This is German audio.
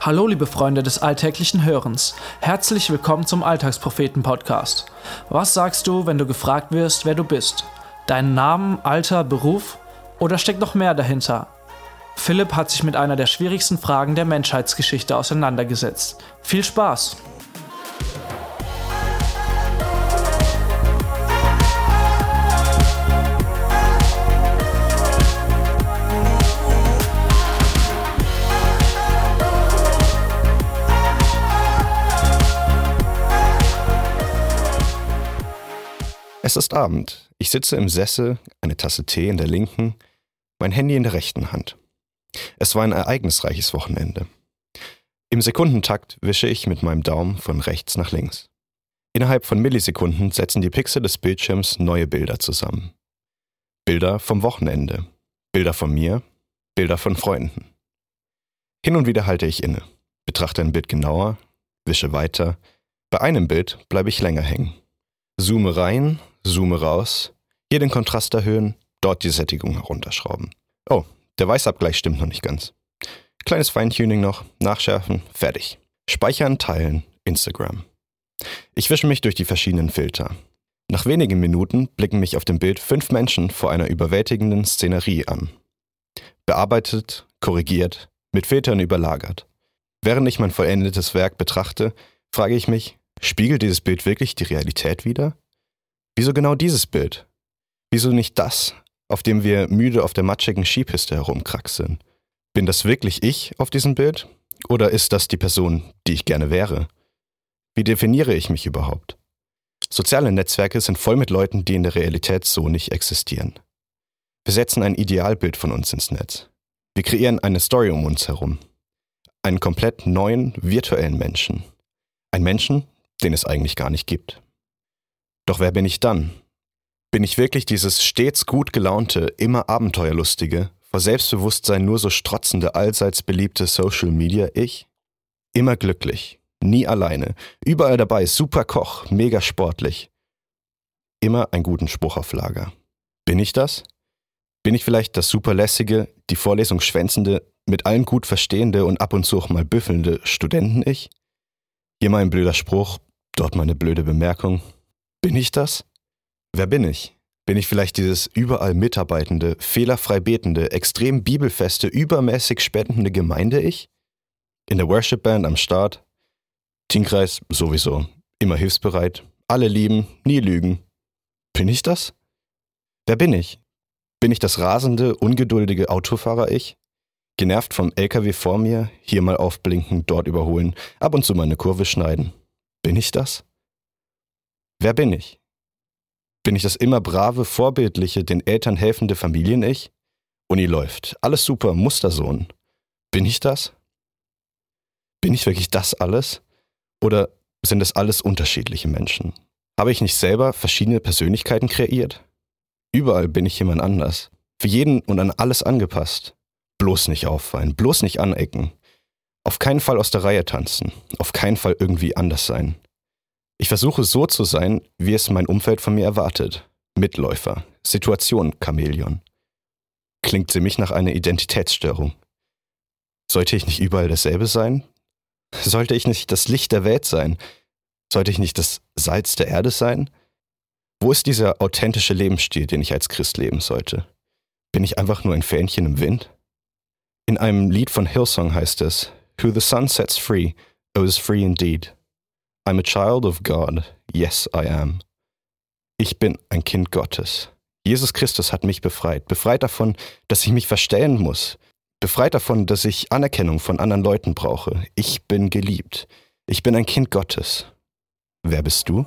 Hallo liebe Freunde des alltäglichen Hörens. Herzlich willkommen zum Alltagspropheten Podcast. Was sagst du, wenn du gefragt wirst, wer du bist? Deinen Namen, Alter, Beruf oder steckt noch mehr dahinter? Philipp hat sich mit einer der schwierigsten Fragen der Menschheitsgeschichte auseinandergesetzt. Viel Spaß! Ist Abend. Ich sitze im Sessel, eine Tasse Tee in der linken, mein Handy in der rechten Hand. Es war ein ereignisreiches Wochenende. Im Sekundentakt wische ich mit meinem Daumen von rechts nach links. Innerhalb von Millisekunden setzen die Pixel des Bildschirms neue Bilder zusammen. Bilder vom Wochenende, Bilder von mir, Bilder von Freunden. Hin und wieder halte ich inne, betrachte ein Bild genauer, wische weiter. Bei einem Bild bleibe ich länger hängen. Zoome rein, zoome raus, hier den Kontrast erhöhen, dort die Sättigung herunterschrauben. Oh, der Weißabgleich stimmt noch nicht ganz. Kleines Feintuning noch, nachschärfen, fertig. Speichern, teilen, Instagram. Ich wische mich durch die verschiedenen Filter. Nach wenigen Minuten blicken mich auf dem Bild fünf Menschen vor einer überwältigenden Szenerie an. Bearbeitet, korrigiert, mit Filtern überlagert. Während ich mein vollendetes Werk betrachte, frage ich mich, Spiegelt dieses Bild wirklich die Realität wider? Wieso genau dieses Bild? Wieso nicht das, auf dem wir müde auf der matschigen Skipiste herumkraxeln? Bin das wirklich ich auf diesem Bild? Oder ist das die Person, die ich gerne wäre? Wie definiere ich mich überhaupt? Soziale Netzwerke sind voll mit Leuten, die in der Realität so nicht existieren. Wir setzen ein Idealbild von uns ins Netz. Wir kreieren eine Story um uns herum. Einen komplett neuen, virtuellen Menschen. Ein Menschen, den es eigentlich gar nicht gibt. Doch wer bin ich dann? Bin ich wirklich dieses stets gut gelaunte, immer abenteuerlustige, vor Selbstbewusstsein nur so strotzende, allseits beliebte Social Media Ich? Immer glücklich, nie alleine, überall dabei, super Koch, mega sportlich. Immer einen guten Spruch auf Lager. Bin ich das? Bin ich vielleicht das superlässige, die Vorlesung schwänzende, mit allem gut verstehende und ab und zu auch mal büffelnde Studenten-Ich? Hier mal ein blöder Spruch, Dort meine blöde Bemerkung. Bin ich das? Wer bin ich? Bin ich vielleicht dieses überall mitarbeitende, fehlerfrei betende, extrem bibelfeste, übermäßig spendende Gemeinde-Ich? In der Worship-Band am Start? Teamkreis sowieso. Immer hilfsbereit. Alle lieben, nie lügen. Bin ich das? Wer bin ich? Bin ich das rasende, ungeduldige Autofahrer-Ich? Genervt vom LKW vor mir, hier mal aufblinken, dort überholen, ab und zu mal eine Kurve schneiden. Bin ich das? Wer bin ich? Bin ich das immer brave, vorbildliche, den Eltern helfende Familien-Ich? Uni läuft, alles super, Mustersohn. Bin ich das? Bin ich wirklich das alles? Oder sind es alles unterschiedliche Menschen? Habe ich nicht selber verschiedene Persönlichkeiten kreiert? Überall bin ich jemand anders. Für jeden und an alles angepasst. Bloß nicht auffallen, bloß nicht anecken. Auf keinen Fall aus der Reihe tanzen, auf keinen Fall irgendwie anders sein. Ich versuche so zu sein, wie es mein Umfeld von mir erwartet. Mitläufer, Situation, Chamäleon. Klingt sie mich nach einer Identitätsstörung. Sollte ich nicht überall dasselbe sein? Sollte ich nicht das Licht der Welt sein? Sollte ich nicht das Salz der Erde sein? Wo ist dieser authentische Lebensstil, den ich als Christ leben sollte? Bin ich einfach nur ein Fähnchen im Wind? In einem Lied von Hillsong heißt es, Who the sun sets free, oh is free indeed. I'm a child of God. Yes, I am. Ich bin ein Kind Gottes. Jesus Christus hat mich befreit. Befreit davon, dass ich mich verstellen muss. Befreit davon, dass ich Anerkennung von anderen Leuten brauche. Ich bin geliebt. Ich bin ein Kind Gottes. Wer bist du?